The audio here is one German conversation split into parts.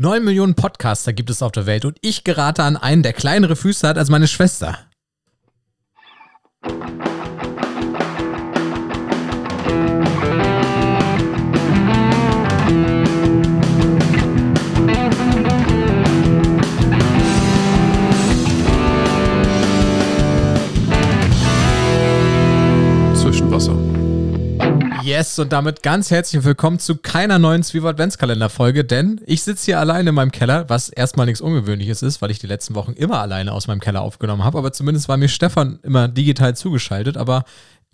Neun Millionen Podcaster gibt es auf der Welt und ich gerate an einen, der kleinere Füße hat als meine Schwester. Yes, und damit ganz herzlich willkommen zu keiner neuen Zwiebel Adventskalender-Folge, denn ich sitze hier alleine in meinem Keller, was erstmal nichts Ungewöhnliches ist, weil ich die letzten Wochen immer alleine aus meinem Keller aufgenommen habe, aber zumindest war mir Stefan immer digital zugeschaltet, aber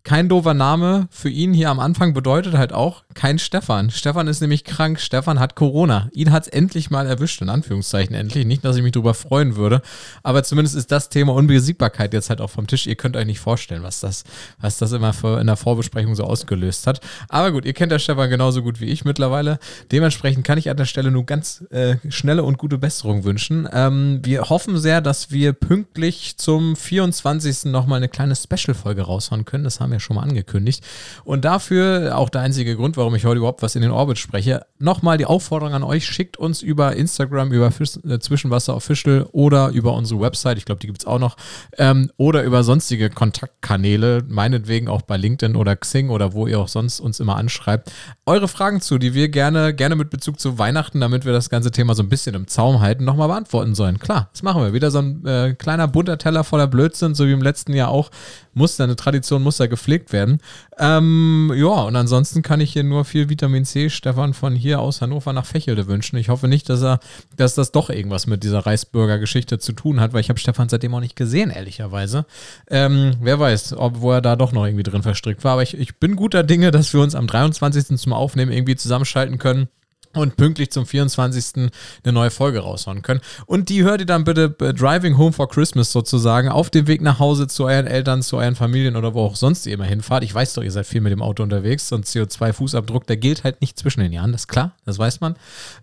kein doofer Name für ihn hier am Anfang bedeutet halt auch kein Stefan. Stefan ist nämlich krank. Stefan hat Corona. Ihn hat es endlich mal erwischt, in Anführungszeichen endlich. Nicht, dass ich mich darüber freuen würde, aber zumindest ist das Thema Unbesiegbarkeit jetzt halt auch vom Tisch. Ihr könnt euch nicht vorstellen, was das, was das immer in der Vorbesprechung so ausgelöst hat. Aber gut, ihr kennt der Stefan genauso gut wie ich mittlerweile. Dementsprechend kann ich an der Stelle nur ganz äh, schnelle und gute Besserung wünschen. Ähm, wir hoffen sehr, dass wir pünktlich zum 24. nochmal eine kleine Special-Folge raushauen können. Das haben wir ja schon mal angekündigt. Und dafür auch der einzige Grund, warum ich heute überhaupt was in den Orbit spreche. Nochmal die Aufforderung an euch, schickt uns über Instagram, über Fisch, äh, Zwischenwasser Official oder über unsere Website, ich glaube, die gibt es auch noch, ähm, oder über sonstige Kontaktkanäle, meinetwegen auch bei LinkedIn oder Xing oder wo ihr auch sonst uns immer anschreibt, eure Fragen zu, die wir gerne, gerne mit Bezug zu Weihnachten, damit wir das ganze Thema so ein bisschen im Zaum halten, nochmal beantworten sollen. Klar, das machen wir. Wieder so ein äh, kleiner bunter Teller voller Blödsinn, so wie im letzten Jahr auch. Muss eine Tradition muss da gepflegt werden. Ähm, ja, und ansonsten kann ich hier nur viel Vitamin C Stefan von hier aus Hannover nach Fächelde wünschen. Ich hoffe nicht, dass er, dass das doch irgendwas mit dieser Reisbürger-Geschichte zu tun hat, weil ich habe Stefan seitdem auch nicht gesehen, ehrlicherweise. Ähm, wer weiß, ob wo er da doch noch irgendwie drin verstrickt war. Aber ich, ich bin guter Dinge, dass wir uns am 23. zum Aufnehmen irgendwie zusammenschalten können und pünktlich zum 24. eine neue Folge raushauen können. Und die hört ihr dann bitte äh, Driving Home for Christmas sozusagen auf dem Weg nach Hause zu euren Eltern, zu euren Familien oder wo auch sonst ihr immer hinfahrt. Ich weiß doch, ihr seid viel mit dem Auto unterwegs und CO2-Fußabdruck, der gilt halt nicht zwischen den Jahren, das ist klar, das weiß man.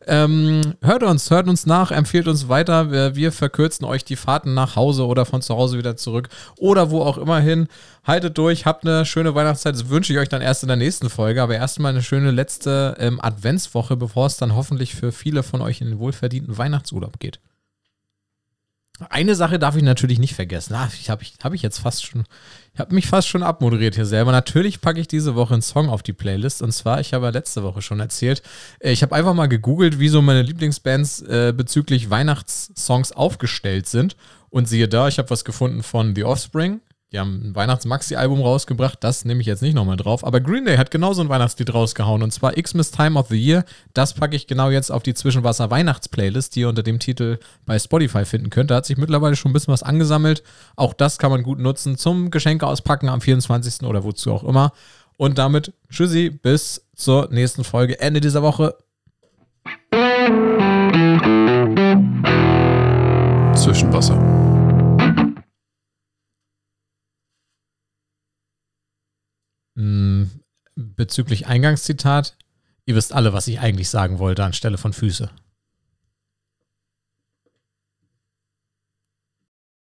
Ähm, hört uns, hört uns nach, empfiehlt uns weiter. Wir, wir verkürzen euch die Fahrten nach Hause oder von zu Hause wieder zurück oder wo auch immer hin haltet durch, habt eine schöne Weihnachtszeit. Das wünsche ich euch dann erst in der nächsten Folge. Aber erstmal eine schöne letzte ähm, Adventswoche, bevor es dann hoffentlich für viele von euch in den wohlverdienten Weihnachtsurlaub geht. Eine Sache darf ich natürlich nicht vergessen. Ah, ich habe ich, hab ich jetzt fast schon, ich habe mich fast schon abmoderiert hier selber. Natürlich packe ich diese Woche einen Song auf die Playlist. Und zwar, ich habe ja letzte Woche schon erzählt, äh, ich habe einfach mal gegoogelt, wie so meine Lieblingsbands äh, bezüglich Weihnachtssongs aufgestellt sind. Und siehe da, ich habe was gefunden von The Offspring, die haben ein Weihnachts-Maxi-Album rausgebracht, das nehme ich jetzt nicht nochmal drauf. Aber Green Day hat genauso ein Weihnachtslied rausgehauen und zwar Xmas Time of the Year. Das packe ich genau jetzt auf die Zwischenwasser-Weihnachts-Playlist, die ihr unter dem Titel bei Spotify finden könnt. Da hat sich mittlerweile schon ein bisschen was angesammelt. Auch das kann man gut nutzen zum Geschenke auspacken am 24. oder wozu auch immer. Und damit tschüssi, bis zur nächsten Folge Ende dieser Woche. Zwischenwasser. Bezüglich Eingangszitat, ihr wisst alle, was ich eigentlich sagen wollte anstelle von Füße.